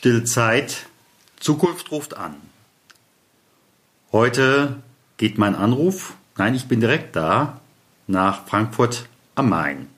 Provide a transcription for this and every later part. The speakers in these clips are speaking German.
Stillzeit, Zukunft ruft an. Heute geht mein Anruf, nein, ich bin direkt da, nach Frankfurt am Main.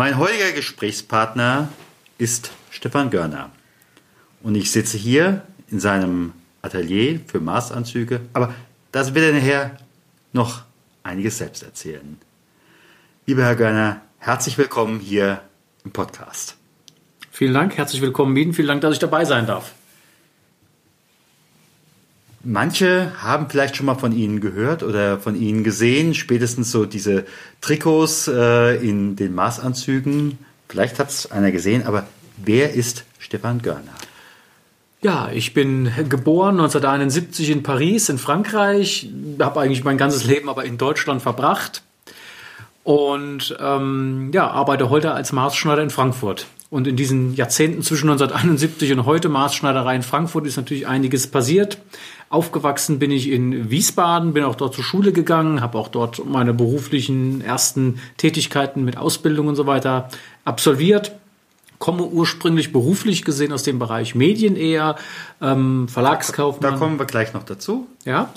Mein heutiger Gesprächspartner ist Stefan Görner. Und ich sitze hier in seinem Atelier für Maßanzüge. Aber das wird er nachher noch einiges selbst erzählen. Lieber Herr Görner, herzlich willkommen hier im Podcast. Vielen Dank, herzlich willkommen, Mieden. Vielen Dank, dass ich dabei sein darf. Manche haben vielleicht schon mal von Ihnen gehört oder von Ihnen gesehen, spätestens so diese Trikots äh, in den Maßanzügen. Vielleicht hat es einer gesehen, aber wer ist Stefan Görner? Ja, ich bin geboren 1971 in Paris, in Frankreich, habe eigentlich mein ganzes Leben aber in Deutschland verbracht und ähm, ja, arbeite heute als Maßschneider in Frankfurt. Und in diesen Jahrzehnten zwischen 1971 und heute Maßschneiderei in Frankfurt ist natürlich einiges passiert. Aufgewachsen bin ich in Wiesbaden, bin auch dort zur Schule gegangen, habe auch dort meine beruflichen ersten Tätigkeiten mit Ausbildung und so weiter absolviert komme ursprünglich beruflich gesehen aus dem Bereich Medien eher, ähm, Verlagskaufmann. Da kommen wir gleich noch dazu. Ja,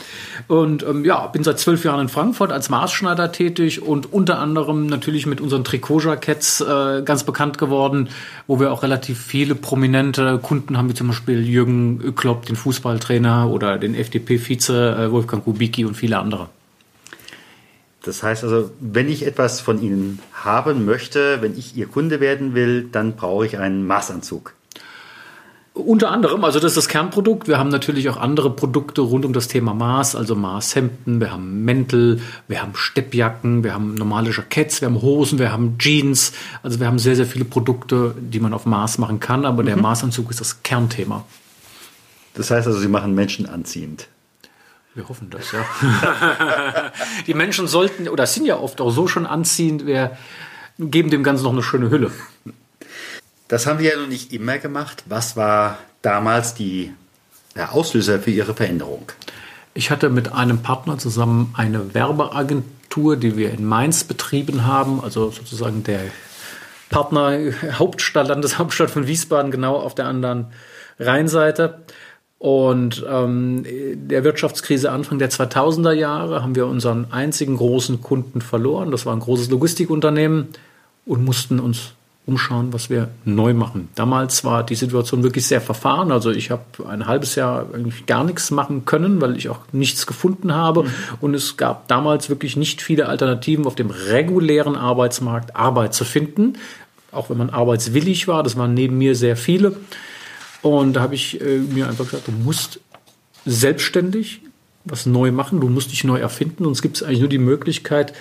und ähm, ja, bin seit zwölf Jahren in Frankfurt als Maßschneider tätig und unter anderem natürlich mit unseren Trikotjackets äh, ganz bekannt geworden, wo wir auch relativ viele prominente Kunden haben, wie zum Beispiel Jürgen Öcklopp, den Fußballtrainer oder den FDP-Vize äh, Wolfgang Kubicki und viele andere. Das heißt also, wenn ich etwas von Ihnen haben möchte, wenn ich Ihr Kunde werden will, dann brauche ich einen Maßanzug. Unter anderem, also das ist das Kernprodukt. Wir haben natürlich auch andere Produkte rund um das Thema Maß, also Maßhemden, wir haben Mäntel, wir haben Steppjacken, wir haben normale Jacketts, wir haben Hosen, wir haben Jeans. Also wir haben sehr, sehr viele Produkte, die man auf Maß machen kann, aber mhm. der Maßanzug ist das Kernthema. Das heißt also, Sie machen Menschen anziehend. Wir hoffen das, ja. die Menschen sollten oder sind ja oft auch so schon anziehend, wir geben dem Ganzen noch eine schöne Hülle. Das haben wir ja noch nicht immer gemacht. Was war damals die, der Auslöser für Ihre Veränderung? Ich hatte mit einem Partner zusammen eine Werbeagentur, die wir in Mainz betrieben haben, also sozusagen der Partner Hauptstadt, Landeshauptstadt von Wiesbaden, genau auf der anderen Rheinseite. Und ähm, der Wirtschaftskrise Anfang der 2000er Jahre haben wir unseren einzigen großen Kunden verloren. Das war ein großes Logistikunternehmen und mussten uns umschauen, was wir neu machen. Damals war die Situation wirklich sehr verfahren. Also ich habe ein halbes Jahr eigentlich gar nichts machen können, weil ich auch nichts gefunden habe. Mhm. Und es gab damals wirklich nicht viele Alternativen auf dem regulären Arbeitsmarkt Arbeit zu finden. Auch wenn man arbeitswillig war, das waren neben mir sehr viele. Und da habe ich äh, mir einfach gesagt, du musst selbstständig was neu machen, du musst dich neu erfinden. Es gibt eigentlich nur die Möglichkeit,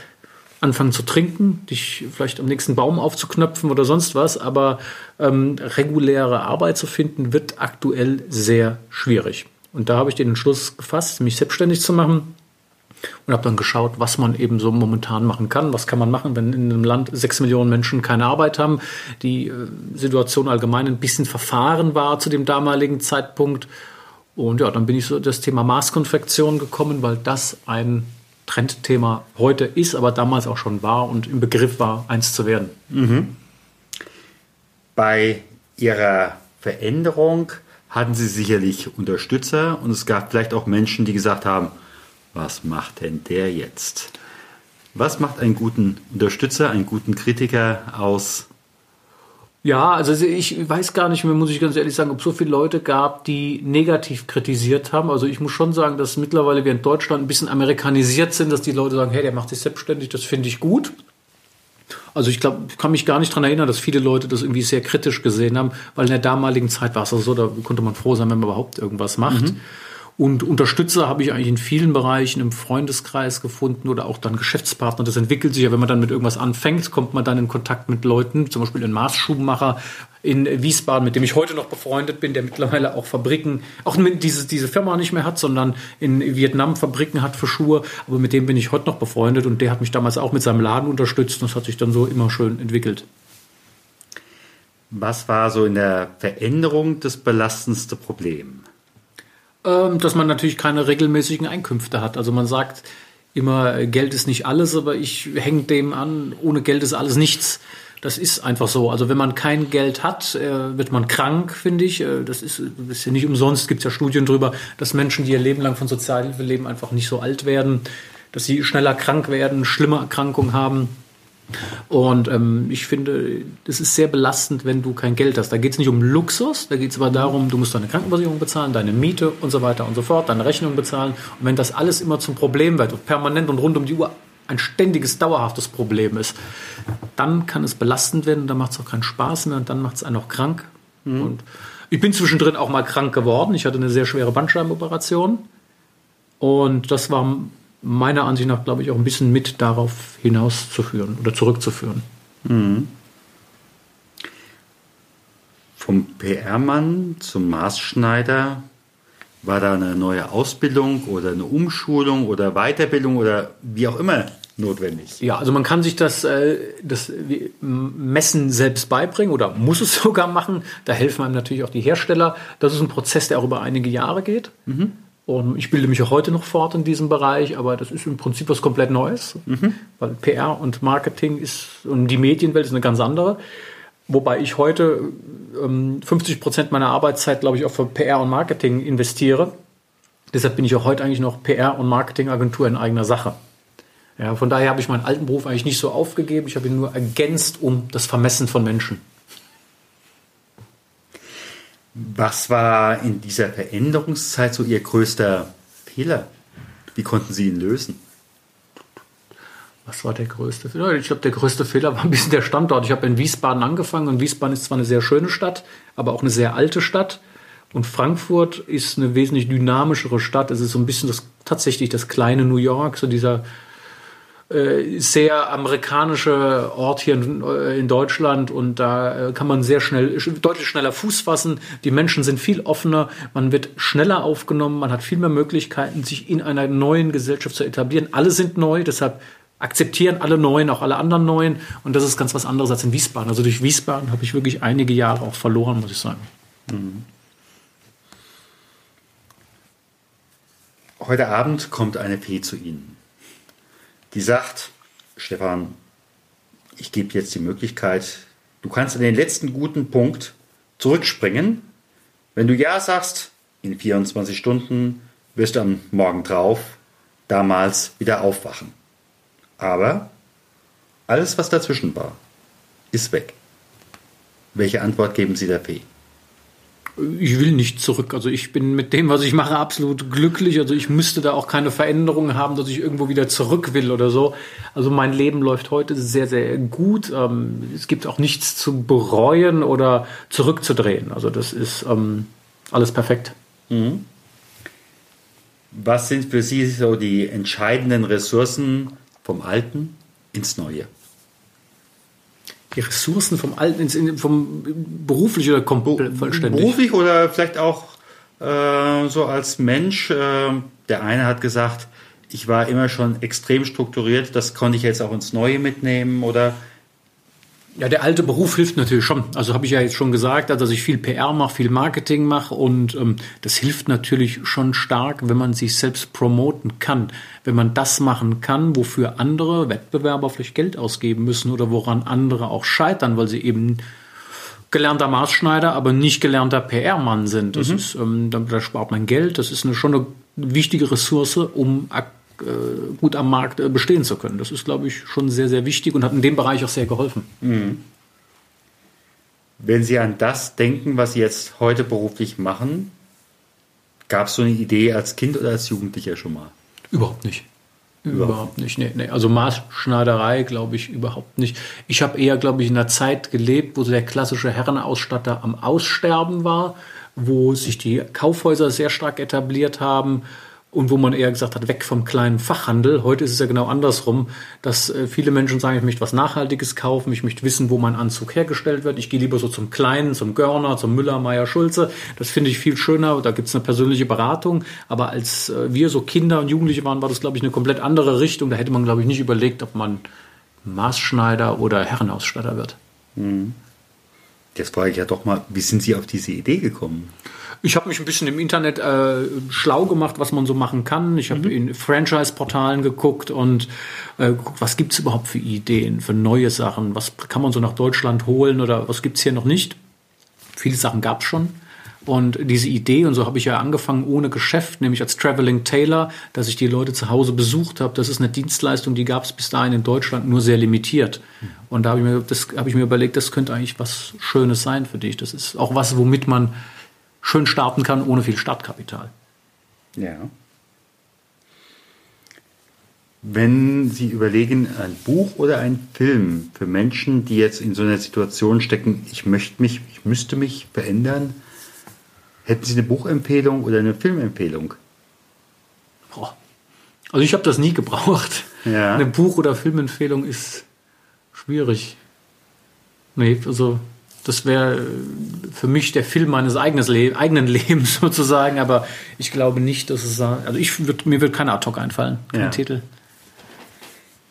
anfangen zu trinken, dich vielleicht am nächsten Baum aufzuknöpfen oder sonst was. Aber ähm, reguläre Arbeit zu finden, wird aktuell sehr schwierig. Und da habe ich den Entschluss gefasst, mich selbstständig zu machen und habe dann geschaut, was man eben so momentan machen kann. Was kann man machen, wenn in einem Land sechs Millionen Menschen keine Arbeit haben? Die äh, Situation allgemein ein bisschen verfahren war zu dem damaligen Zeitpunkt. Und ja, dann bin ich so das Thema Maßkonfektion gekommen, weil das ein Trendthema heute ist, aber damals auch schon war und im Begriff war, eins zu werden. Mhm. Bei Ihrer Veränderung hatten Sie sicherlich Unterstützer und es gab vielleicht auch Menschen, die gesagt haben, was macht denn der jetzt? Was macht einen guten Unterstützer, einen guten Kritiker aus? Ja, also ich weiß gar nicht mehr, muss ich ganz ehrlich sagen, ob es so viele Leute gab, die negativ kritisiert haben. Also ich muss schon sagen, dass mittlerweile wir in Deutschland ein bisschen amerikanisiert sind, dass die Leute sagen, hey, der macht sich selbstständig, das finde ich gut. Also ich glaube, kann mich gar nicht daran erinnern, dass viele Leute das irgendwie sehr kritisch gesehen haben, weil in der damaligen Zeit war es also so, da konnte man froh sein, wenn man überhaupt irgendwas macht. Mhm. Und Unterstützer habe ich eigentlich in vielen Bereichen im Freundeskreis gefunden oder auch dann Geschäftspartner. Das entwickelt sich ja, wenn man dann mit irgendwas anfängt, kommt man dann in Kontakt mit Leuten, zum Beispiel ein Maßschuhmacher in Wiesbaden, mit dem ich heute noch befreundet bin, der mittlerweile auch Fabriken, auch diese, diese Firma nicht mehr hat, sondern in Vietnam Fabriken hat für Schuhe. Aber mit dem bin ich heute noch befreundet und der hat mich damals auch mit seinem Laden unterstützt und das hat sich dann so immer schön entwickelt. Was war so in der Veränderung das belastendste Problem? Ähm, dass man natürlich keine regelmäßigen Einkünfte hat. Also man sagt immer, Geld ist nicht alles, aber ich hänge dem an, ohne Geld ist alles nichts. Das ist einfach so. Also wenn man kein Geld hat, äh, wird man krank, finde ich. Äh, das ist, ist ja nicht umsonst, gibt ja Studien darüber, dass Menschen, die ihr Leben lang von Sozialhilfe leben, einfach nicht so alt werden, dass sie schneller krank werden, schlimme Erkrankungen haben. Und ähm, ich finde, das ist sehr belastend, wenn du kein Geld hast. Da geht es nicht um Luxus, da geht es aber darum, du musst deine Krankenversicherung bezahlen, deine Miete und so weiter und so fort, deine Rechnung bezahlen. Und wenn das alles immer zum Problem wird und permanent und rund um die Uhr ein ständiges, dauerhaftes Problem ist, dann kann es belastend werden, dann macht es auch keinen Spaß mehr und dann macht es einen auch krank. Mhm. Und ich bin zwischendrin auch mal krank geworden. Ich hatte eine sehr schwere Bandscheibenoperation. Und das war meiner Ansicht nach, glaube ich, auch ein bisschen mit darauf hinauszuführen oder zurückzuführen. Mhm. Vom PR-Mann zum Maßschneider war da eine neue Ausbildung oder eine Umschulung oder Weiterbildung oder wie auch immer notwendig? Ja, also man kann sich das, äh, das Messen selbst beibringen oder muss es sogar machen. Da helfen einem natürlich auch die Hersteller. Das ist ein Prozess, der auch über einige Jahre geht. Mhm. Und ich bilde mich auch heute noch fort in diesem Bereich, aber das ist im Prinzip was komplett Neues, mhm. weil PR und Marketing ist und die Medienwelt ist eine ganz andere. Wobei ich heute ähm, 50 Prozent meiner Arbeitszeit, glaube ich, auch für PR und Marketing investiere. Deshalb bin ich auch heute eigentlich noch PR- und Marketingagentur in eigener Sache. Ja, von daher habe ich meinen alten Beruf eigentlich nicht so aufgegeben. Ich habe ihn nur ergänzt um das Vermessen von Menschen. Was war in dieser Veränderungszeit so Ihr größter Fehler? Wie konnten Sie ihn lösen? Was war der größte Fehler? Ich glaube, der größte Fehler war ein bisschen der Standort. Ich habe in Wiesbaden angefangen und Wiesbaden ist zwar eine sehr schöne Stadt, aber auch eine sehr alte Stadt. Und Frankfurt ist eine wesentlich dynamischere Stadt. Es ist so ein bisschen das, tatsächlich das kleine New York, so dieser sehr amerikanische Ort hier in, äh, in, Deutschland und da äh, kann man sehr schnell, deutlich schneller Fuß fassen. Die Menschen sind viel offener, man wird schneller aufgenommen, man hat viel mehr Möglichkeiten, sich in einer neuen Gesellschaft zu etablieren. Alle sind neu, deshalb akzeptieren alle Neuen, auch alle anderen Neuen und das ist ganz was anderes als in Wiesbaden. Also durch Wiesbaden habe ich wirklich einige Jahre auch verloren, muss ich sagen. Mhm. Heute Abend kommt eine Fee zu Ihnen die sagt, Stefan, ich gebe jetzt die Möglichkeit, du kannst in den letzten guten Punkt zurückspringen. Wenn du Ja sagst, in 24 Stunden wirst du am Morgen drauf damals wieder aufwachen. Aber alles, was dazwischen war, ist weg. Welche Antwort geben Sie der Fee? Ich will nicht zurück. Also ich bin mit dem, was ich mache, absolut glücklich. Also ich müsste da auch keine Veränderungen haben, dass ich irgendwo wieder zurück will oder so. Also mein Leben läuft heute sehr, sehr gut. Ähm, es gibt auch nichts zu bereuen oder zurückzudrehen. Also das ist ähm, alles perfekt. Mhm. Was sind für Sie so die entscheidenden Ressourcen vom Alten ins Neue? Die Ressourcen vom Alten ins, vom beruflich oder komplett vollständig? Beruflich oder vielleicht auch äh, so als Mensch. Äh, der eine hat gesagt, ich war immer schon extrem strukturiert, das konnte ich jetzt auch ins Neue mitnehmen oder ja, der alte Beruf hilft natürlich schon. Also habe ich ja jetzt schon gesagt, dass ich viel PR mache, viel Marketing mache und ähm, das hilft natürlich schon stark, wenn man sich selbst promoten kann. Wenn man das machen kann, wofür andere Wettbewerber vielleicht Geld ausgeben müssen oder woran andere auch scheitern, weil sie eben gelernter Maßschneider, aber nicht gelernter PR-Mann sind. Das mhm. ist, ähm, da spart man Geld. Das ist eine, schon eine wichtige Ressource, um äh, gut am Markt äh, bestehen zu können. Das ist, glaube ich, schon sehr, sehr wichtig und hat in dem Bereich auch sehr geholfen. Mhm. Wenn Sie an das denken, was Sie jetzt heute beruflich machen, gab es so eine Idee als Kind oder als Jugendlicher schon mal? Überhaupt nicht. Überhaupt nicht. Nee, nee. Also Maßschneiderei glaube ich überhaupt nicht. Ich habe eher, glaube ich, in einer Zeit gelebt, wo der klassische Herrenausstatter am Aussterben war, wo sich die Kaufhäuser sehr stark etabliert haben und wo man eher gesagt hat, weg vom kleinen Fachhandel. Heute ist es ja genau andersrum, dass äh, viele Menschen sagen, ich möchte was Nachhaltiges kaufen, ich möchte wissen, wo mein Anzug hergestellt wird. Ich gehe lieber so zum Kleinen, zum Görner, zum Müller, Meier, Schulze. Das finde ich viel schöner. Da gibt es eine persönliche Beratung. Aber als äh, wir so Kinder und Jugendliche waren, war das, glaube ich, eine komplett andere Richtung. Da hätte man, glaube ich, nicht überlegt, ob man Maßschneider oder Herrenausstatter wird. Mhm. Jetzt frage ich ja doch mal, wie sind Sie auf diese Idee gekommen? Ich habe mich ein bisschen im Internet äh, schlau gemacht, was man so machen kann. Ich habe mhm. in Franchise-Portalen geguckt und äh, geguckt, was gibt's überhaupt für Ideen, für neue Sachen, was kann man so nach Deutschland holen oder was gibt's hier noch nicht. Viele Sachen gab's schon. Und diese Idee, und so habe ich ja angefangen ohne Geschäft, nämlich als Traveling Tailor, dass ich die Leute zu Hause besucht habe. Das ist eine Dienstleistung, die gab es bis dahin in Deutschland nur sehr limitiert. Und da habe ich, mir, das, habe ich mir überlegt, das könnte eigentlich was Schönes sein für dich. Das ist auch was, womit man schön starten kann, ohne viel Startkapital. Ja. Wenn Sie überlegen, ein Buch oder ein Film für Menschen, die jetzt in so einer Situation stecken, ich möchte mich, ich müsste mich verändern, hätten Sie eine Buchempfehlung oder eine Filmempfehlung? Also ich habe das nie gebraucht. Ja. Eine Buch- oder Filmempfehlung ist schwierig. Nee, also das wäre für mich der Film meines Le eigenen Lebens sozusagen, aber ich glaube nicht, dass es also ich würd, mir wird kein Ad-Hoc einfallen, kein ja. Titel.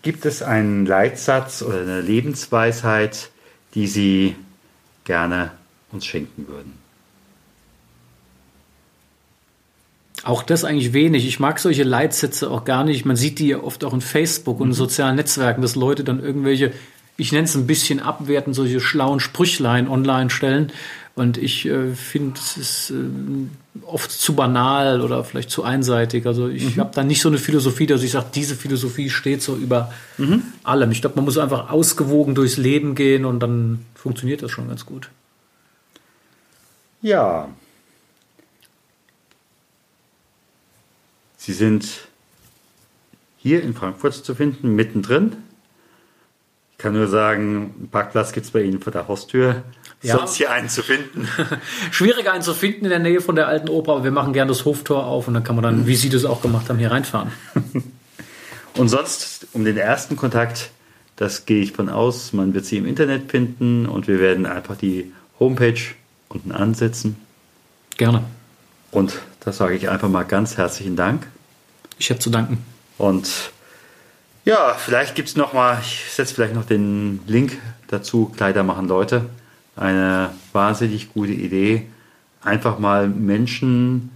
Gibt es einen Leitsatz oder eine Lebensweisheit, die Sie gerne uns schenken würden? Auch das eigentlich wenig. Ich mag solche Leitsätze auch gar nicht. Man sieht die ja oft auch in Facebook und in mhm. sozialen Netzwerken, dass Leute dann irgendwelche ich nenne es ein bisschen abwerten, solche schlauen Sprüchlein online stellen. Und ich äh, finde, es ist äh, oft zu banal oder vielleicht zu einseitig. Also ich mhm. habe da nicht so eine Philosophie, dass ich sage, diese Philosophie steht so über mhm. allem. Ich glaube, man muss einfach ausgewogen durchs Leben gehen und dann funktioniert das schon ganz gut. Ja. Sie sind hier in Frankfurt zu finden, mittendrin kann nur sagen, einen Parkplatz gibt es bei Ihnen vor der Haustür. Ja. Sonst hier einen zu finden. Schwieriger einen zu finden in der Nähe von der alten Oper, aber wir machen gerne das Hoftor auf und dann kann man dann, wie Sie das auch gemacht haben, hier reinfahren. und sonst, um den ersten Kontakt, das gehe ich von aus, man wird sie im Internet finden und wir werden einfach die Homepage unten ansetzen. Gerne. Und da sage ich einfach mal ganz herzlichen Dank. Ich habe zu danken. Und ja, vielleicht gibt es noch mal, ich setze vielleicht noch den Link dazu, Kleider machen Leute. Eine wahnsinnig gute Idee. Einfach mal Menschen,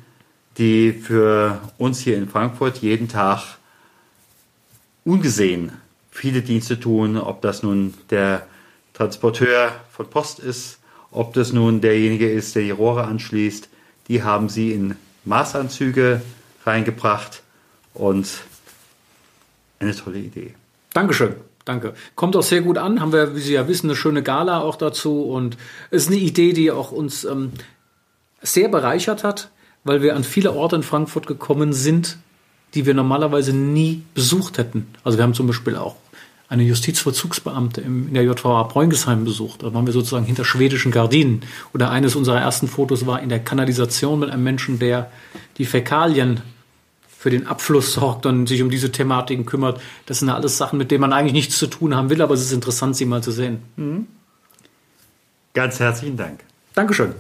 die für uns hier in Frankfurt jeden Tag ungesehen viele Dienste tun, ob das nun der Transporteur von Post ist, ob das nun derjenige ist, der die Rohre anschließt, die haben sie in Maßanzüge reingebracht und eine tolle Idee. Dankeschön. Danke. Kommt auch sehr gut an. Haben wir, wie Sie ja wissen, eine schöne Gala auch dazu. Und es ist eine Idee, die auch uns ähm, sehr bereichert hat, weil wir an viele Orte in Frankfurt gekommen sind, die wir normalerweise nie besucht hätten. Also wir haben zum Beispiel auch eine Justizvollzugsbeamte in der JVA Bräungesheim besucht. Da waren wir sozusagen hinter schwedischen Gardinen. Oder eines unserer ersten Fotos war in der Kanalisation mit einem Menschen, der die Fäkalien für den Abfluss sorgt und sich um diese Thematiken kümmert. Das sind alles Sachen, mit denen man eigentlich nichts zu tun haben will, aber es ist interessant, sie mal zu sehen. Mhm. Ganz herzlichen Dank. Dankeschön.